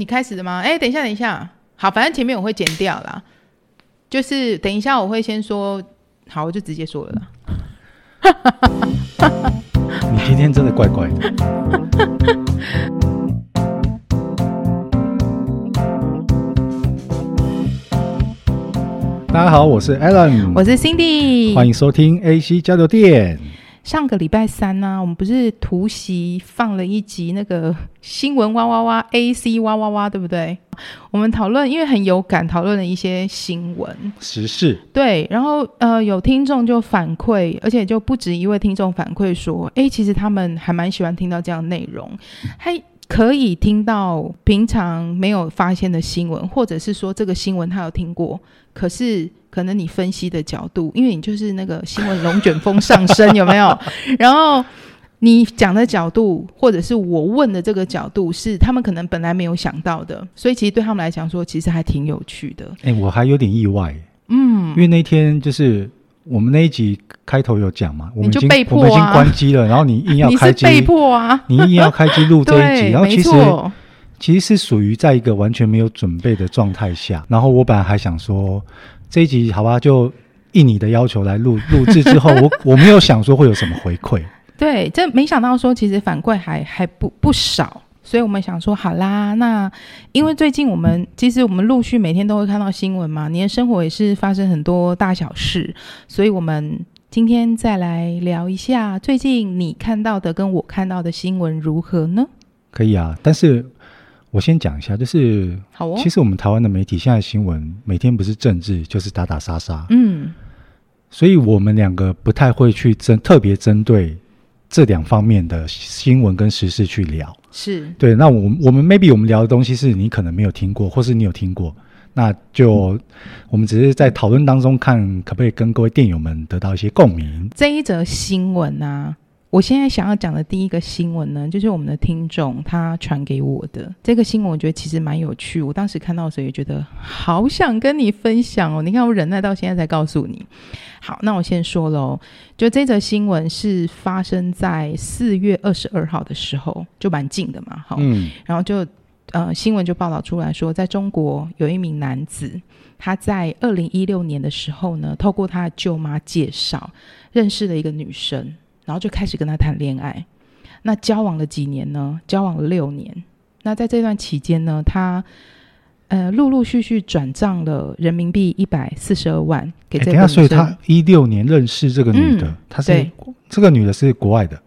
你开始的吗？哎，等一下，等一下，好，反正前面我会剪掉啦。就是等一下我会先说，好，我就直接说了啦。你今天真的怪怪的。大家好，我是 Alan，我是 Cindy，欢迎收听 AC 交流电。上个礼拜三呢、啊，我们不是突袭放了一集那个 新闻哇哇哇 AC 哇哇哇，对不对？我们讨论，因为很有感，讨论了一些新闻时事。对，然后呃，有听众就反馈，而且就不止一位听众反馈说，哎，其实他们还蛮喜欢听到这样的内容，还可以听到平常没有发现的新闻，或者是说这个新闻他有听过，可是。可能你分析的角度，因为你就是那个新闻龙卷风上升，有没有？然后你讲的角度，或者是我问的这个角度，是他们可能本来没有想到的，所以其实对他们来讲说，其实还挺有趣的。哎、欸，我还有点意外，嗯，因为那天就是我们那一集开头有讲嘛，我们已经、啊、我们已经关机了，然后你硬要 开机，被迫啊，你硬要开机录这一集，然后其实其实是属于在一个完全没有准备的状态下，然后我本来还想说。这一集好吧，就应你的要求来录 录制之后，我我没有想说会有什么回馈。对，这没想到说其实反馈还还不不少，所以我们想说好啦，那因为最近我们其实我们陆续每天都会看到新闻嘛，你的生活也是发生很多大小事，所以我们今天再来聊一下最近你看到的跟我看到的新闻如何呢？可以啊，但是。我先讲一下，就是，好哦，其实我们台湾的媒体现在新闻每天不是政治就是打打杀杀，嗯，所以我们两个不太会去针特别针对这两方面的新闻跟时事去聊，是对。那我我们 maybe 我们聊的东西是你可能没有听过，或是你有听过，那就我们只是在讨论当中看可不可以跟各位电友们得到一些共鸣。这一则新闻啊。我现在想要讲的第一个新闻呢，就是我们的听众他传给我的这个新闻，我觉得其实蛮有趣。我当时看到的时候也觉得好想跟你分享哦。你看我忍耐到现在才告诉你。好，那我先说喽，就这则新闻是发生在四月二十二号的时候，就蛮近的嘛。好，嗯，然后就呃新闻就报道出来说，在中国有一名男子，他在二零一六年的时候呢，透过他的舅妈介绍认识了一个女生。然后就开始跟他谈恋爱，那交往了几年呢？交往了六年。那在这段期间呢，他呃陆陆续续转账了人民币一百四十二万给这个女生。所以他一六年认识这个女的，她、嗯、是这个女的是国外的，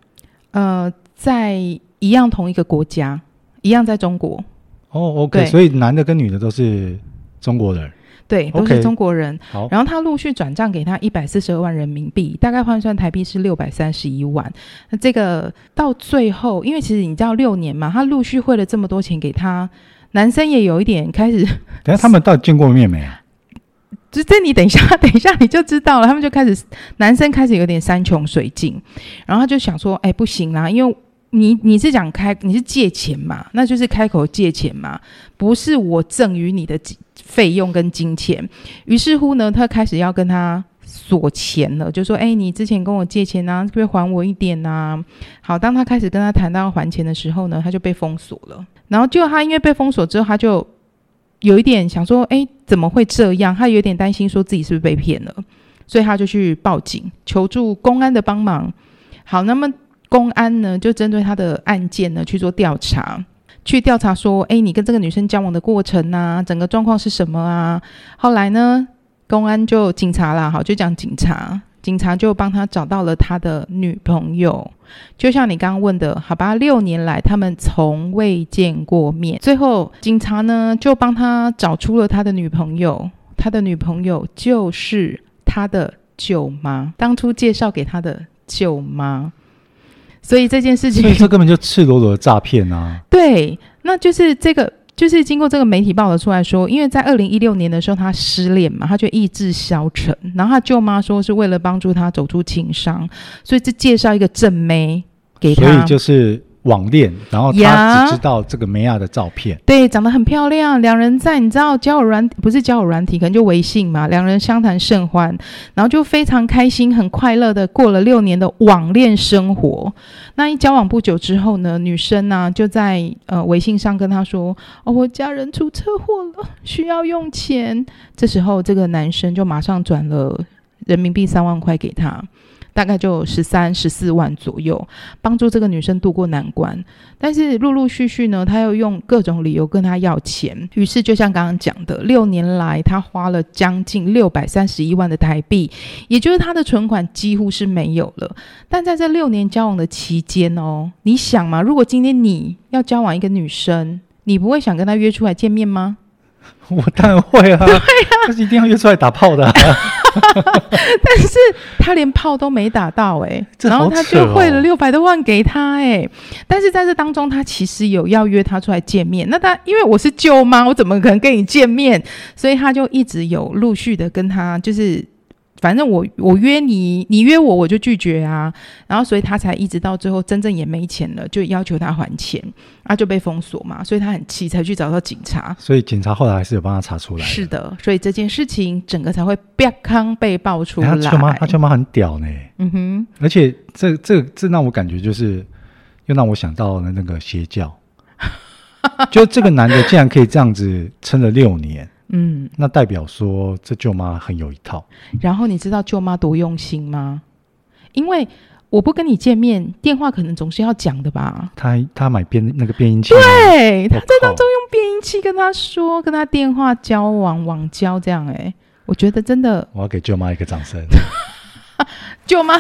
呃，在一样同一个国家，一样在中国。哦，OK，所以男的跟女的都是中国人。对，都是中国人。Okay, 然后他陆续转账给他一百四十二万人民币，大概换算台币是六百三十一万。那这个到最后，因为其实你知道六年嘛，他陆续汇了这么多钱给他，男生也有一点开始。等 下他们到底见过面没啊？这这你等一下，等一下你就知道了。他们就开始，男生开始有点山穷水尽，然后他就想说：“哎，不行啦，因为你你是讲开，你是借钱嘛，那就是开口借钱嘛，不是我赠与你的。”费用跟金钱，于是乎呢，他开始要跟他索钱了，就说：“哎，你之前跟我借钱啊，可不可以还我一点啊？”好，当他开始跟他谈到还钱的时候呢，他就被封锁了。然后就他因为被封锁之后，他就有一点想说：“哎，怎么会这样？”他有点担心，说自己是不是被骗了，所以他就去报警求助公安的帮忙。好，那么公安呢，就针对他的案件呢去做调查。去调查说，哎，你跟这个女生交往的过程啊，整个状况是什么啊？后来呢，公安就警察啦，好，就讲警察，警察就帮他找到了他的女朋友。就像你刚刚问的，好吧，六年来他们从未见过面。最后，警察呢就帮他找出了他的女朋友，他的女朋友就是他的舅妈，当初介绍给他的舅妈。所以这件事情，所以这根本就赤裸裸的诈骗啊！对，那就是这个，就是经过这个媒体报道出来说，因为在二零一六年的时候他失恋嘛，他就意志消沉，然后他舅妈说是为了帮助他走出情伤，所以就介绍一个正妹给他，所以就是网恋，然后他只知道这个梅亚的照片，对，长得很漂亮。两人在你知道交友软不是交友软体，可能就微信嘛。两人相谈甚欢，然后就非常开心、很快乐的过了六年的网恋生活。那一交往不久之后呢，女生呢、啊、就在呃微信上跟他说：“哦，我家人出车祸了，需要用钱。”这时候这个男生就马上转了人民币三万块给他。大概就十三、十四万左右，帮助这个女生度过难关。但是陆陆续续呢，他又用各种理由跟她要钱。于是就像刚刚讲的，六年来他花了将近六百三十一万的台币，也就是他的存款几乎是没有了。但在这六年交往的期间哦，你想嘛，如果今天你要交往一个女生，你不会想跟她约出来见面吗？我当然会啊，对啊，但是一定要约出来打炮的啊。但是他连炮都没打到哎、欸，然后他就汇了六百多万给他哎、欸，但是在这当中，他其实有要约他出来见面。那他因为我是舅妈，我怎么可能跟你见面？所以他就一直有陆续的跟他就是。反正我我约你，你约我我就拒绝啊，然后所以他才一直到最后真正也没钱了，就要求他还钱，啊就被封锁嘛，所以他很气，才去找到警察。所以警察后来还是有帮他查出来。是的，所以这件事情整个才会啪康被爆出来。他舅妈，他舅妈很屌呢。嗯哼，而且这这这让我感觉就是，又让我想到了那个邪教，就这个男的竟然可以这样子撑了六年。嗯，那代表说这舅妈很有一套。然后你知道舅妈多用心吗？因为我不跟你见面，电话可能总是要讲的吧。他他买变那个变音器，对，他在当中用变音器跟他说，跟他电话交往网交这样。哎，我觉得真的，我要给舅妈一个掌声。舅妈，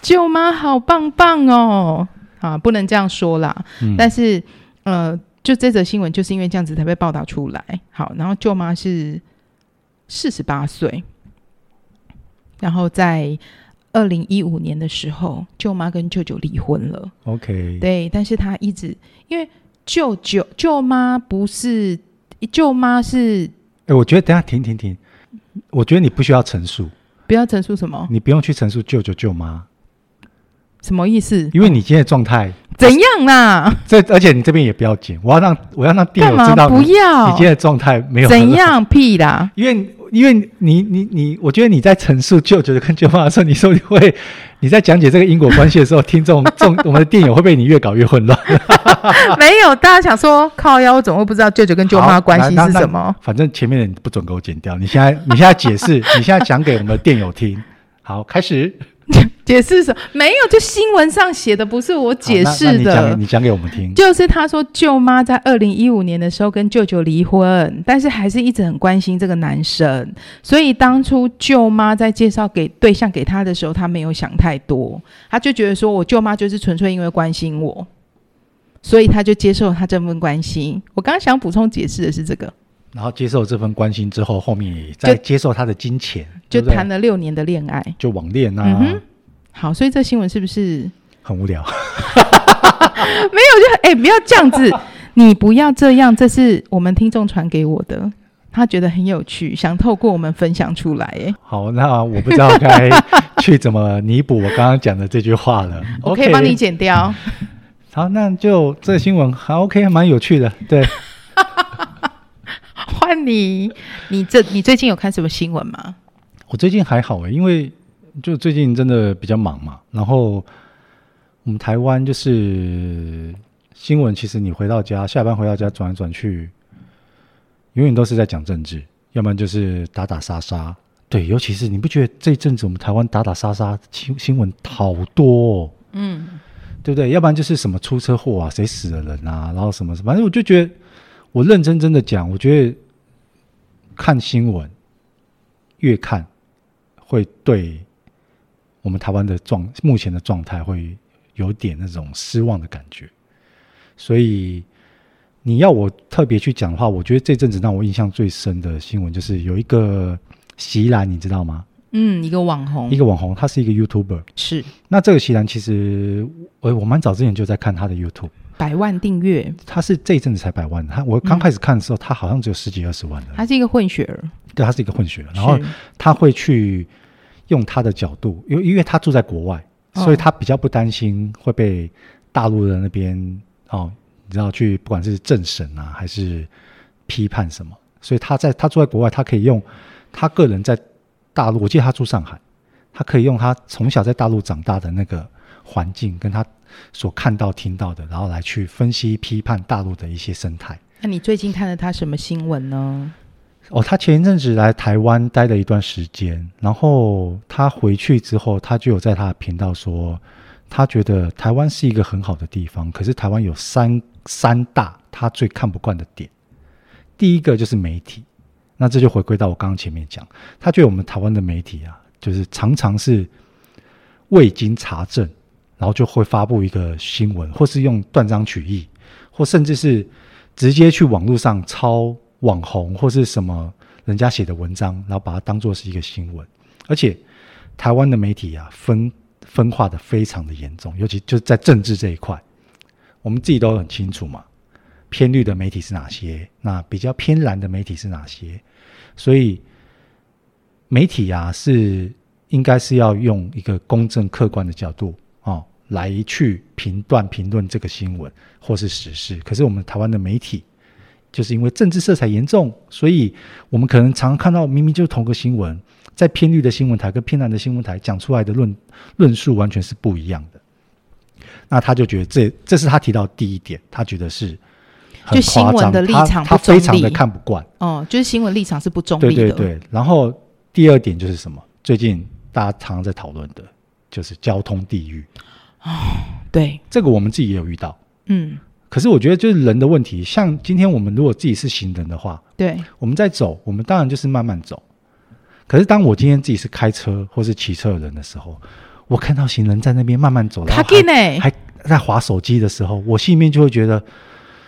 舅妈好棒棒哦！啊，不能这样说啦。嗯、但是，呃。就这则新闻就是因为这样子才被报道出来。好，然后舅妈是四十八岁，然后在二零一五年的时候，舅妈跟舅舅离婚了。OK，对，但是他一直因为舅舅舅妈不是舅妈是，哎、欸，我觉得等下停停停，我觉得你不需要陈述，不要陈述什么，你不用去陈述舅舅舅妈。什么意思？因为你今天的状态怎样啦？这而且你这边也不要剪，我要让我要让店友知道，不要你今天的状态没有怎样屁啦。因为因为你你你，我觉得你在陈述舅舅跟舅妈的时候，你说你会你在讲解这个因果关系的时候，听众 众我们的电友会被你越搞越混乱。没有，大家想说靠腰，我怎么会不知道舅舅跟舅妈关系是什么？反正前面的你不准给我剪掉。你现在你现在解释，你现在讲给我们的电友听。好，开始。解释什么？没有，就新闻上写的，不是我解释的。你讲给我们听。就是他说，舅妈在二零一五年的时候跟舅舅离婚，但是还是一直很关心这个男生。所以当初舅妈在介绍给对象给他的时候，他没有想太多，他就觉得说我舅妈就是纯粹因为关心我，所以他就接受他这份关心。我刚刚想补充解释的是这个。然后接受这份关心之后，后面也再接受他的金钱，就谈了六年的恋爱，就网恋啊。嗯好，所以这新闻是不是很无聊？没有，就哎、欸，不要这样子，你不要这样，这是我们听众传给我的，他觉得很有趣，想透过我们分享出来。哎，好，那我不知道该去怎么弥补我刚刚讲的这句话了。我可以帮你剪掉。好，那就这新闻还 OK，还蛮有趣的。对，换你，你这你最近有看什么新闻吗？我最近还好哎，因为。就最近真的比较忙嘛，然后我们台湾就是新闻，其实你回到家，下班回到家转来转去，永远都是在讲政治，要不然就是打打杀杀。对，尤其是你不觉得这一阵子我们台湾打打杀杀新新闻好多哦？嗯，对不对？要不然就是什么出车祸啊，谁死了人啊，然后什么什么，反正我就觉得，我认真真的讲，我觉得看新闻越看会对。我们台湾的状目前的状态会有点那种失望的感觉，所以你要我特别去讲的话，我觉得这阵子让我印象最深的新闻就是有一个席兰，你知道吗？嗯，一个网红，一个网红，他是一个 YouTuber。是。那这个席兰其实我我蛮早之前就在看他的 YouTube，百万订阅。他是这一阵子才百万，他我刚开始看的时候，他好像只有十几二十万的。他是一个混血儿。对，他是一个混血儿，然后他会去。用他的角度，因为因为他住在国外，哦、所以他比较不担心会被大陆的那边哦，你知道去不管是政审啊，还是批判什么，所以他在他住在国外，他可以用他个人在大陆，我记得他住上海，他可以用他从小在大陆长大的那个环境，跟他所看到听到的，然后来去分析批判大陆的一些生态。那你最近看了他什么新闻呢？哦，他前一阵子来台湾待了一段时间，然后他回去之后，他就有在他的频道说，他觉得台湾是一个很好的地方，可是台湾有三三大他最看不惯的点。第一个就是媒体，那这就回归到我刚刚前面讲，他觉得我们台湾的媒体啊，就是常常是未经查证，然后就会发布一个新闻，或是用断章取义，或甚至是直接去网络上抄。网红或是什么人家写的文章，然后把它当作是一个新闻，而且台湾的媒体啊，分分化的非常的严重，尤其就是在政治这一块，我们自己都很清楚嘛，偏绿的媒体是哪些，那比较偏蓝的媒体是哪些，所以媒体啊是应该是要用一个公正客观的角度啊、哦、来去评断评论这个新闻或是时事，可是我们台湾的媒体。就是因为政治色彩严重，所以我们可能常常看到明明就是同个新闻，在偏绿的新闻台跟偏蓝的新闻台讲出来的论论述完全是不一样的。那他就觉得这这是他提到第一点，他觉得是很夸张，就新闻的立场他，他非常的看不惯。哦，就是新闻立场是不中立的。对对对。然后第二点就是什么？最近大家常常在讨论的，就是交通地狱。哦，对，这个我们自己也有遇到。嗯。可是我觉得就是人的问题，像今天我们如果自己是行人的话，对，我们在走，我们当然就是慢慢走。可是当我今天自己是开车或是骑车的人的时候，我看到行人在那边慢慢走，然后还还在滑手机的时候，我心里面就会觉得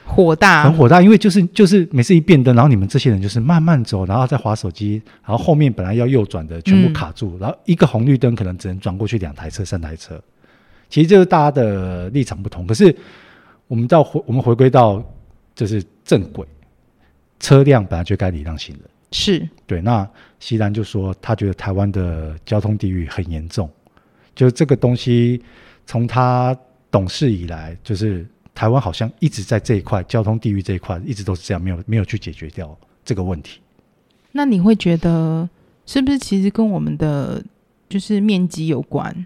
火大，很火大，因为就是就是每次一变灯，然后你们这些人就是慢慢走，然后再滑手机，然后后面本来要右转的全部卡住，嗯、然后一个红绿灯可能只能转过去两台车、三台车。其实就是大家的立场不同，可是。我们到回，我们回归到就是正轨，车辆本来就该礼让行人，是对。那锡兰就说，他觉得台湾的交通地域很严重，就是这个东西从他懂事以来，就是台湾好像一直在这一块交通地域这一块，一直都是这样，没有没有去解决掉这个问题。那你会觉得是不是其实跟我们的就是面积有关？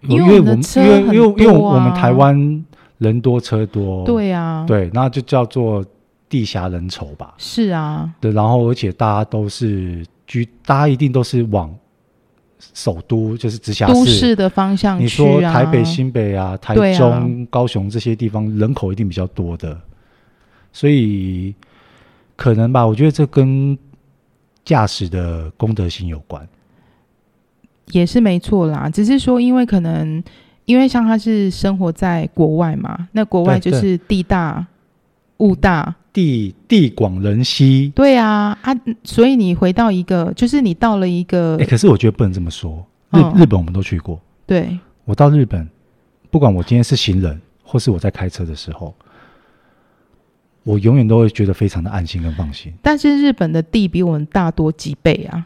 因为我们因为因为因为我们台湾。人多车多，对啊，对，那就叫做地狭人稠吧。是啊，对，然后而且大家都是居，大家一定都是往首都，就是直辖市都市的方向去啊。你说台北、新北啊，台中、啊、高雄这些地方人口一定比较多的，所以可能吧。我觉得这跟驾驶的公德心有关，也是没错啦。只是说，因为可能。因为像他是生活在国外嘛，那国外就是地大物大，地地广人稀。对啊，啊，所以你回到一个，就是你到了一个，哎，可是我觉得不能这么说。日、哦、日本我们都去过，对，我到日本，不管我今天是行人，或是我在开车的时候，我永远都会觉得非常的安心跟放心。但是日本的地比我们大多几倍啊，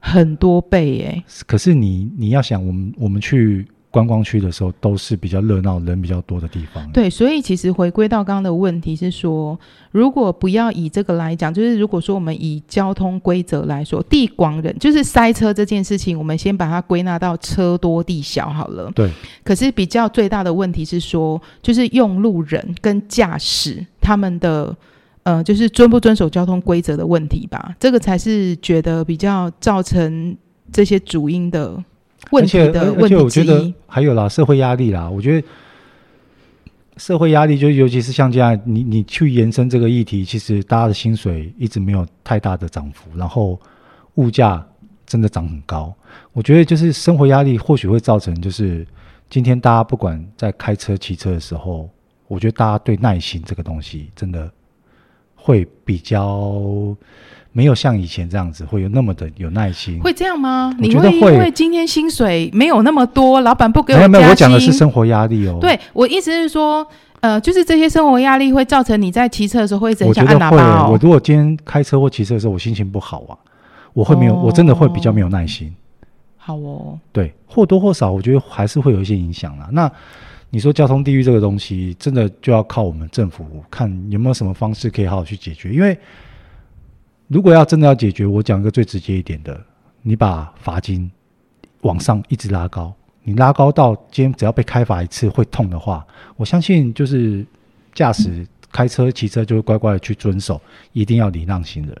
很多倍耶。可是你你要想，我们我们去。观光区的时候都是比较热闹、人比较多的地方。对，所以其实回归到刚刚的问题是说，如果不要以这个来讲，就是如果说我们以交通规则来说，地广人就是塞车这件事情，我们先把它归纳到车多地小好了。对。可是比较最大的问题是说，就是用路人跟驾驶他们的呃，就是遵不遵守交通规则的问题吧。这个才是觉得比较造成这些主因的。问题的问题，而且我觉得还有啦，社会压力啦。我觉得社会压力就尤其是像这样，你你去延伸这个议题，其实大家的薪水一直没有太大的涨幅，然后物价真的涨很高。我觉得就是生活压力或许会造成，就是今天大家不管在开车、骑车的时候，我觉得大家对耐心这个东西真的会比较。没有像以前这样子会有那么的有耐心，会这样吗？你会因为今天薪水没有那么多，老板不给我？没有，没有，我讲的是生活压力哦。对，我意思是说，呃，就是这些生活压力会造成你在骑车的时候会一直想按喇叭哦。我如果今天开车或骑车的时候，我心情不好啊，我会没有，哦、我真的会比较没有耐心。好哦，对，或多或少我觉得还是会有一些影响啦。那你说交通地域这个东西，真的就要靠我们政府看有没有什么方式可以好好去解决。因为如果要真的要解决，我讲一个最直接一点的，你把罚金往上一直拉高，你拉高到今天只要被开罚一次会痛的话，我相信就是驾驶开车骑车就会乖乖的去遵守，一定要礼让行人。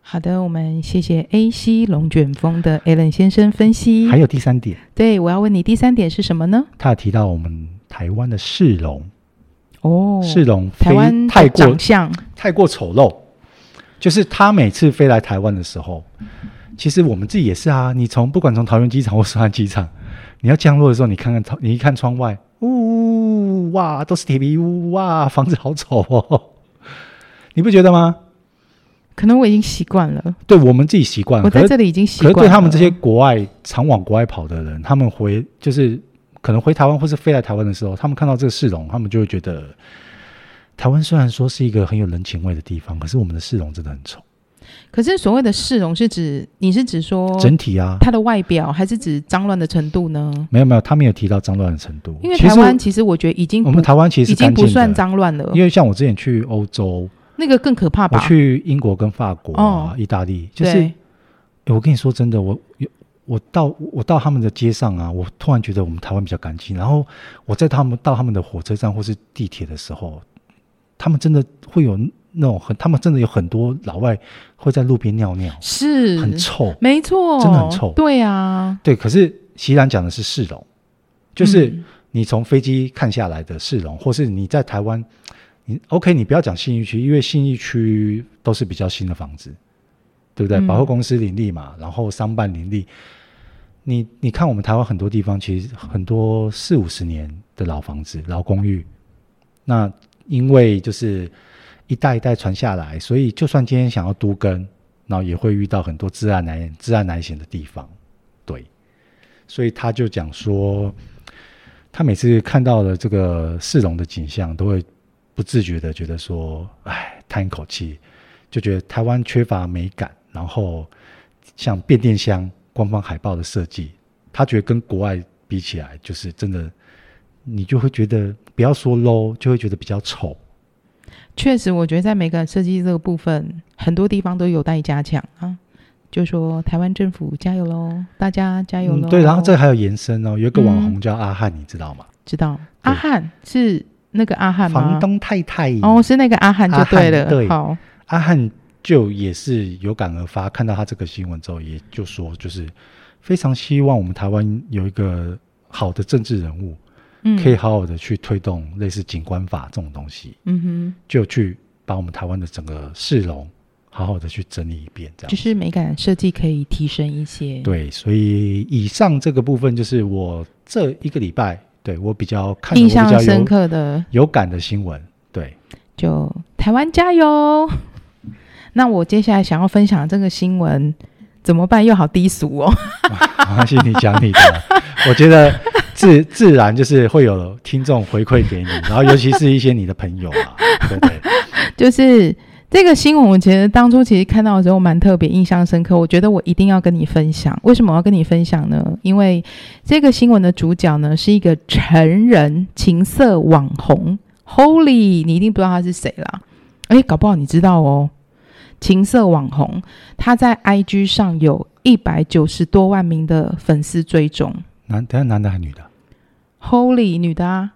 好的，我们谢谢 AC 龙卷风的 Alan 先生分析。还有第三点，对，我要问你，第三点是什么呢？他有提到我们台湾的市容哦，市容台湾太过长相太过丑陋，就是他每次飞来台湾的时候，其实我们自己也是啊。你从不管从桃园机场或松山机场，你要降落的时候，你看看你一看窗外，呜哇，都是铁皮屋哇，房子好丑哦，你不觉得吗？可能我已经习惯了，对我们自己习惯了。我在这里已经习惯了。可是对他们这些国外常往国外跑的人，他们回就是可能回台湾或是飞来台湾的时候，他们看到这个市容，他们就会觉得，台湾虽然说是一个很有人情味的地方，可是我们的市容真的很丑。可是所谓的市容是指你是指说整体啊，它的外表，还是指脏乱的程度呢？没有没有，他没有提到脏乱的程度。因为台湾其实我觉得已经我们台湾其实已经不算脏乱了，因为像我之前去欧洲。那个更可怕吧？我去英国跟法国啊，哦、意大利，就是、欸，我跟你说真的，我我到我到他们的街上啊，我突然觉得我们台湾比较干净。然后我在他们到他们的火车站或是地铁的时候，他们真的会有那种很，他们真的有很多老外会在路边尿尿，是很臭，没错，真的很臭。对啊，对。可是锡兰讲的是市容，就是你从飞机看下来的市容，嗯、或是你在台湾。你 OK，你不要讲信义区，因为信义区都是比较新的房子，对不对？嗯、百货公司林立嘛，然后商办林立。你你看，我们台湾很多地方其实很多四五十年的老房子、老公寓，那因为就是一代一代传下来，所以就算今天想要都更，然后也会遇到很多自然难、自然难行的地方。对，所以他就讲说，他每次看到了这个市容的景象，都会。不自觉的觉得说，哎，叹一口气，就觉得台湾缺乏美感。然后像变电箱官方海报的设计，他觉得跟国外比起来，就是真的，你就会觉得不要说 low，就会觉得比较丑。确实，我觉得在美感设计这个部分，很多地方都有待加强啊。就说台湾政府加油喽，大家加油喽、嗯。对，然后这还有延伸哦，有一个网红叫阿汉，嗯、你知道吗？知道，阿汉是。那个阿汉房东太太哦，是那个阿汉就对了。对，好，阿汉就也是有感而发，看到他这个新闻之后，也就说，就是非常希望我们台湾有一个好的政治人物，嗯，可以好好的去推动类似景观法这种东西，嗯哼，就去把我们台湾的整个市容好好的去整理一遍，这样就是美感设计可以提升一些。对，所以以上这个部分就是我这一个礼拜。对我比较看印象深刻的、有感的新闻，对，就台湾加油。那我接下来想要分享这个新闻怎么办？又好低俗哦。没关系，你讲你的。我觉得自自然就是会有听众回馈给你，然后尤其是一些你的朋友啊，对不对？就是。这个新闻我觉得当初其实看到的时候蛮特别，印象深刻。我觉得我一定要跟你分享。为什么我要跟你分享呢？因为这个新闻的主角呢是一个成人情色网红，Holy，你一定不知道他是谁啦。哎，搞不好你知道哦。情色网红，他在 IG 上有一百九十多万名的粉丝追踪。男，等下男的还是女的？Holy，女的啊。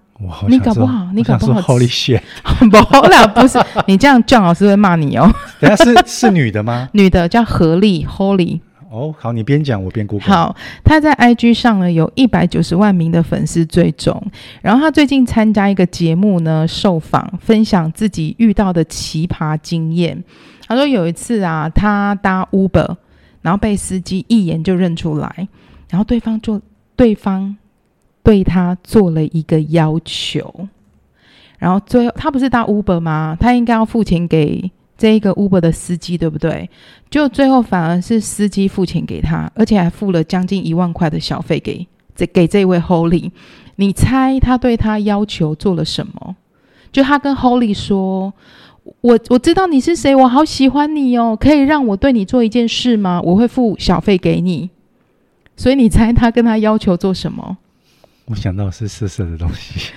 你搞不好，你搞不好，Holy shit！不啦，不是你这样，姜老师会骂你哦。等下是是女的吗？女的叫何丽，Holy。哦，好，你边讲我边 Google。好，他在 IG 上呢有一百九十万名的粉丝追踪，然后他最近参加一个节目呢，受访分享自己遇到的奇葩经验。他说有一次啊，他搭 Uber，然后被司机一眼就认出来，然后对方就对方。对他做了一个要求，然后最后他不是搭 Uber 吗？他应该要付钱给这一个 Uber 的司机，对不对？就最后反而是司机付钱给他，而且还付了将近一万块的小费给这给这位 Holy。你猜他对他要求做了什么？就他跟 Holy 说：“我我知道你是谁，我好喜欢你哦，可以让我对你做一件事吗？我会付小费给你。”所以你猜他跟他要求做什么？我想到是色色的东西。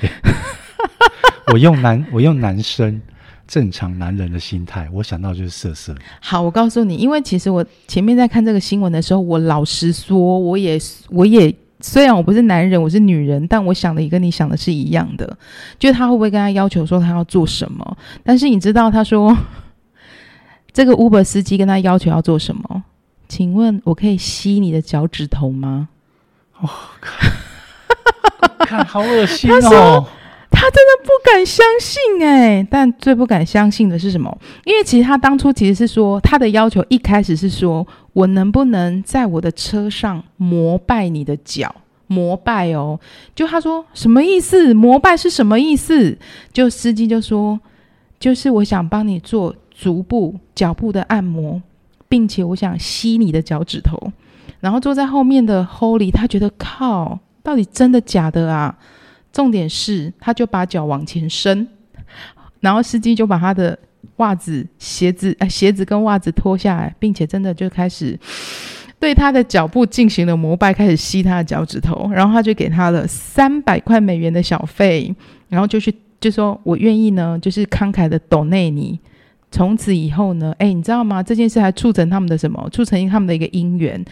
我用男，我用男生正常男人的心态，我想到就是色色。好，我告诉你，因为其实我前面在看这个新闻的时候，我老实说，我也，我也虽然我不是男人，我是女人，但我想的也跟你想的是一样的，就他会不会跟他要求说他要做什么？但是你知道，他说 这个 Uber 司机跟他要求要做什么？请问我可以吸你的脚趾头吗？哦，看，看好恶心哦。他真的不敢相信哎、欸，但最不敢相信的是什么？因为其实他当初其实是说，他的要求一开始是说，我能不能在我的车上膜拜你的脚？膜拜哦，就他说什么意思？膜拜是什么意思？就司机就说，就是我想帮你做足部、脚部的按摩，并且我想吸你的脚趾头。然后坐在后面的 Holly，他觉得靠，到底真的假的啊？重点是，他就把脚往前伸，然后司机就把他的袜子、鞋子、呃鞋子跟袜子脱下来，并且真的就开始 对他的脚步进行了膜拜，开始吸他的脚趾头，然后他就给他了三百块美元的小费，然后就去就说：“我愿意呢，就是慷慨的抖内你。”从此以后呢，哎，你知道吗？这件事还促成他们的什么？促成他们的一个姻缘，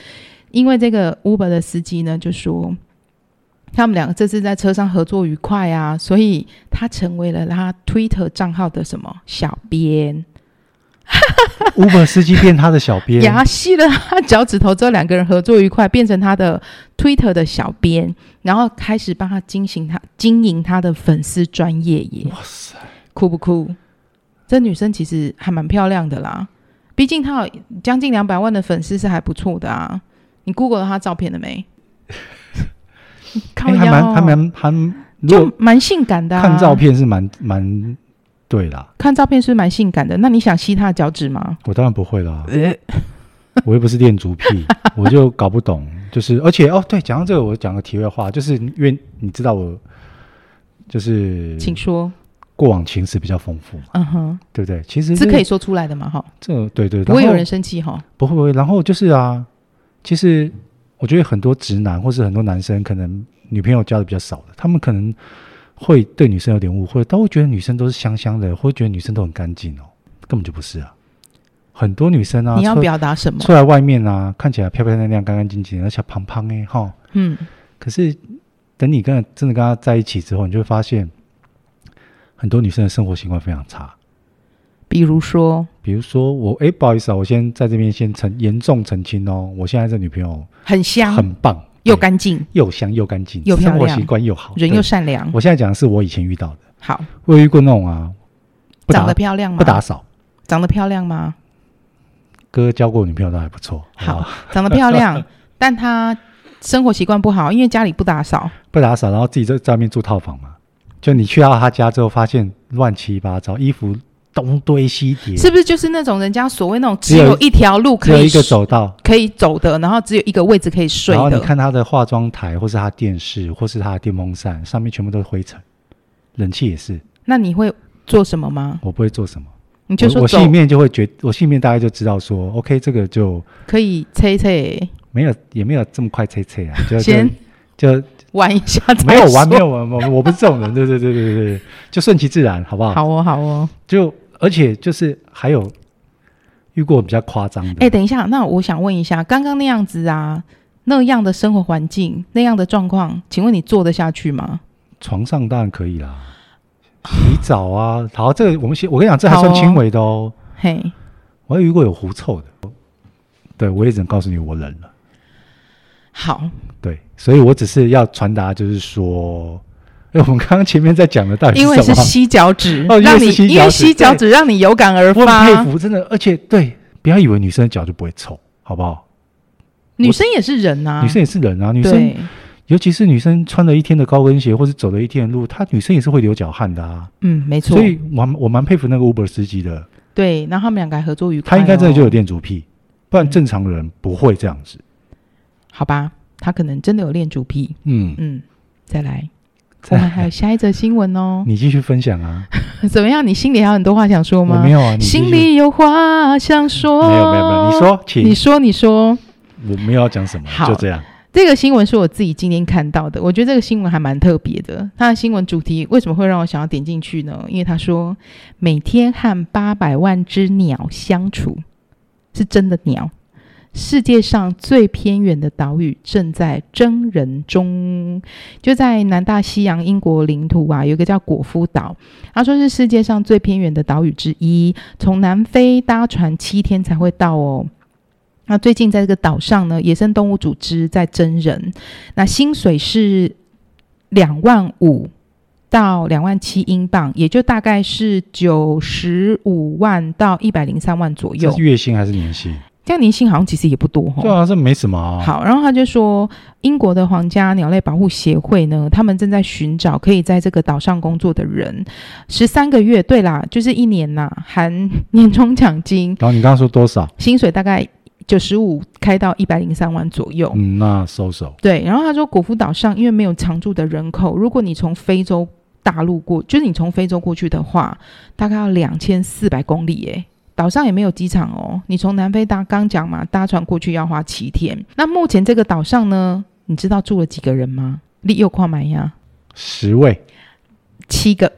因为这个 Uber 的司机呢就说。他们两个这次在车上合作愉快啊，所以他成为了他 Twitter 账号的什么小编？Uber 司机变他的小编，牙吸了他脚趾头之后，两个人合作愉快，变成他的 Twitter 的小编，然后开始帮他经营他经营他的粉丝专业耶。哇塞，酷不酷？这女生其实还蛮漂亮的啦，毕竟她有将近两百万的粉丝是还不错的啊。你 Google 了她照片了没？还蛮还蛮还就蛮性感的，看照片是蛮蛮对啦。看照片是蛮性感的。那你想吸他的脚趾吗？我当然不会啦，我又不是恋足癖，我就搞不懂。就是而且哦，对，讲到这个，我讲个题外话，就是因为你知道我就是，请说，过往情史比较丰富，嗯哼，对不对？其实是可以说出来的嘛，哈。这对对，不会有人生气哈，不会不会。然后就是啊，其实。我觉得很多直男或是很多男生，可能女朋友交的比较少的，他们可能会对女生有点误会，都会觉得女生都是香香的，会觉得女生都很干净哦，根本就不是啊。很多女生啊，你要表达什么？出来外面啊，看起来漂漂亮亮、干干净净，而且胖胖哎哈。嗯。可是等你跟真的跟她在一起之后，你就会发现，很多女生的生活习惯非常差。比如说，比如说我哎，不好意思啊，我先在这边先澄严重澄清哦，我现在这女朋友很香，很棒，又干净，又香又干净，又漂亮，生活习惯又好，人又善良。我现在讲的是我以前遇到的。好，我有遇过那种啊，长得漂亮吗？不打扫，长得漂亮吗？哥交过女朋友都还不错。好，长得漂亮，但他生活习惯不好，因为家里不打扫，不打扫，然后自己在在外面住套房嘛。就你去到他家之后，发现乱七八糟，衣服。东堆西叠，是不是就是那种人家所谓那种只有一条路可以，只有一个走道可以走的，然后只有一个位置可以睡的。然后你看他的化妆台，或是他电视，或是他的电风扇，上面全部都是灰尘，冷气也是。那你会做什么吗？我不会做什么，你就说我，我心里面就会觉，我心里面大概就知道说，OK，这个就可以猜猜，没有也没有这么快猜猜啊，就先就，就玩一下，没有玩没有玩，我我不是这种人，对对对对对对，就顺其自然，好不好？好哦好哦，就。而且就是还有遇过比较夸张的。哎，等一下，那我想问一下，刚刚那样子啊，那样的生活环境，那样的状况，请问你做得下去吗？床上当然可以啦，洗澡啊，好，这个我们先，我跟你讲，这还算轻微的哦。嘿，我还遇过有狐臭的，对，我也只能告诉你，我忍了。好，对，所以我只是要传达，就是说。哎，我们刚刚前面在讲的到底是什么？因为是吸脚趾，哦，让你因为吸脚趾让你有感而发。我很佩服，真的，而且对，不要以为女生的脚就不会臭，好不好？女生也是人啊，女生也是人啊，女生，尤其是女生穿了一天的高跟鞋，或是走了一天的路，她女生也是会流脚汗的啊。嗯，没错。所以我我蛮佩服那个 Uber 司机的。对，然后他们两个还合作愉快。他应该真的就有恋足癖，不然正常人不会这样子。好吧，他可能真的有恋主癖。嗯嗯，再来。我们还有下一则新闻哦，你继续分享啊？怎么样？你心里还有很多话想说吗？我没有啊，心里有话想说。没有没有没有，你说，请你说你说，我没有要讲什么，就这样。这个新闻是我自己今天看到的，我觉得这个新闻还蛮特别的。它的新闻主题为什么会让我想要点进去呢？因为他说每天和八百万只鸟相处，是真的鸟。世界上最偏远的岛屿正在征人中，就在南大西洋英国领土啊，有个叫果夫岛，他说是世界上最偏远的岛屿之一，从南非搭船七天才会到哦。那最近在这个岛上呢，野生动物组织在征人，那薪水是两万五到两万七英镑，也就大概是九十五万到一百零三万左右。是月薪还是年薪？这样年薪好像其实也不多哈。对啊，这没什么啊。好，然后他就说，英国的皇家鸟类保护协会呢，他们正在寻找可以在这个岛上工作的人，十三个月，对啦，就是一年呐，含年终奖金。然后你刚刚说多少？薪水大概。九十五开到一百零三万左右，嗯，那收手。对，然后他说，果夫岛上因为没有常住的人口，如果你从非洲大陆过，就是你从非洲过去的话，大概要两千四百公里耶。岛上也没有机场哦，你从南非搭刚讲嘛，搭船过去要花七天。那目前这个岛上呢，你知道住了几个人吗？利又跨买呀，十位。七个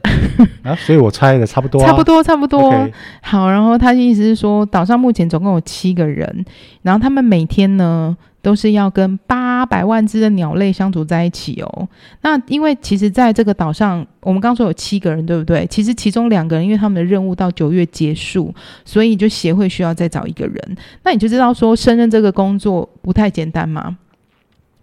啊，所以我猜的差不多，差不多，差不多。Okay. 好，然后他的意思是说，岛上目前总共有七个人，然后他们每天呢都是要跟八百万只的鸟类相处在一起哦。那因为其实在这个岛上，我们刚说有七个人，对不对？其实其中两个人，因为他们的任务到九月结束，所以就协会需要再找一个人。那你就知道说，胜任这个工作不太简单嘛。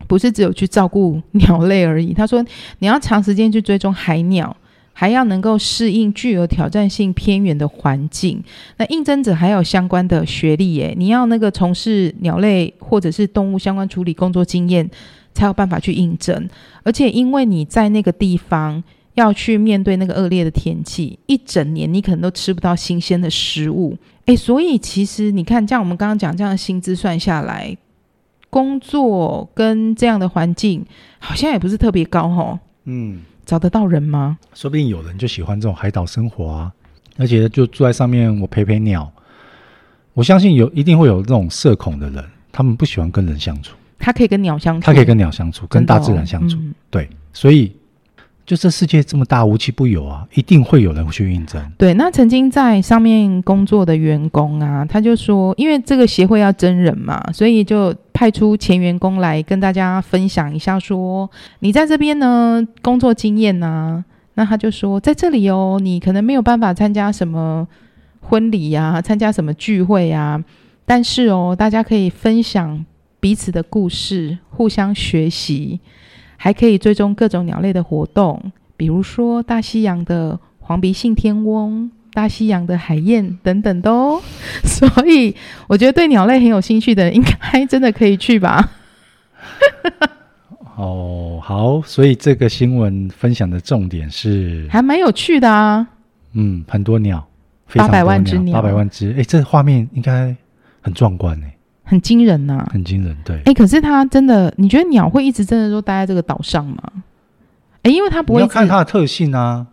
不是只有去照顾鸟类而已。他说，你要长时间去追踪海鸟，还要能够适应具有挑战性偏远的环境。那应征者还有相关的学历耶，你要那个从事鸟类或者是动物相关处理工作经验，才有办法去应征。而且因为你在那个地方要去面对那个恶劣的天气，一整年你可能都吃不到新鲜的食物。诶，所以其实你看，像我们刚刚讲这样的薪资算下来。工作跟这样的环境好像也不是特别高齁，嗯，找得到人吗？说不定有人就喜欢这种海岛生活啊，而且就住在上面，我陪陪鸟。我相信有一定会有这种社恐的人，他们不喜欢跟人相处。他可以跟鸟相处，他可以跟鸟相处，跟大自然相处。嗯、对，所以。就这世界这么大，无奇不有啊，一定会有人去应征。对，那曾经在上面工作的员工啊，他就说，因为这个协会要征人嘛，所以就派出前员工来跟大家分享一下，说你在这边呢工作经验啊，那他就说在这里哦，你可能没有办法参加什么婚礼呀，参加什么聚会呀，但是哦，大家可以分享彼此的故事，互相学习。还可以追踪各种鸟类的活动，比如说大西洋的黄鼻信天翁、大西洋的海燕等等的哦。所以我觉得对鸟类很有兴趣的，应该真的可以去吧。哦，好，所以这个新闻分享的重点是还蛮有趣的啊。嗯，很多鸟，八百万只鸟，八百万只。哎，这画面应该很壮观哎。很惊人呐、啊，很惊人，对。哎，可是它真的，你觉得鸟会一直真的都待在这个岛上吗？哎，因为它不会。要看它的特性啊。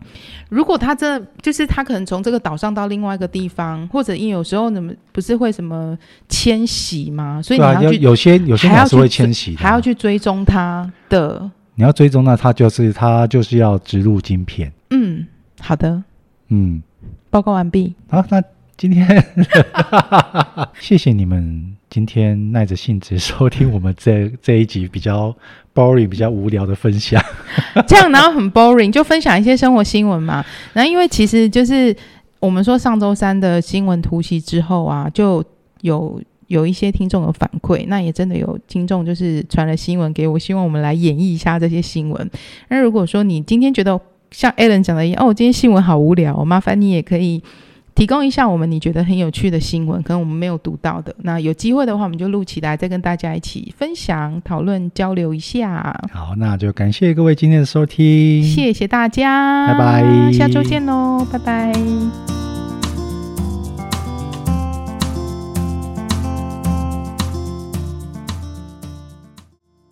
如果它真的就是它可能从这个岛上到另外一个地方，或者因为有时候你们不是会什么迁徙吗？所以你要去、啊、有些有些鸟是会迁徙的，还要去追踪它的。你要追踪那它就是它就是要植入晶片。嗯，好的。嗯，报告完毕。好，那今天 谢谢你们。今天耐着性子收听我们这 这一集比较 boring、比较无聊的分享，这样然后很 boring，就分享一些生活新闻嘛。然后因为其实就是我们说上周三的新闻突袭之后啊，就有有一些听众有反馈，那也真的有听众就是传了新闻给我，希望我们来演绎一下这些新闻。那如果说你今天觉得像 Alan 讲的一样，哦，今天新闻好无聊，麻烦你也可以。提供一下我们你觉得很有趣的新闻，可能我们没有读到的。那有机会的话，我们就录起来，再跟大家一起分享、讨论、交流一下。好，那就感谢各位今天的收听，谢谢大家，拜拜，下周见喽，拜拜。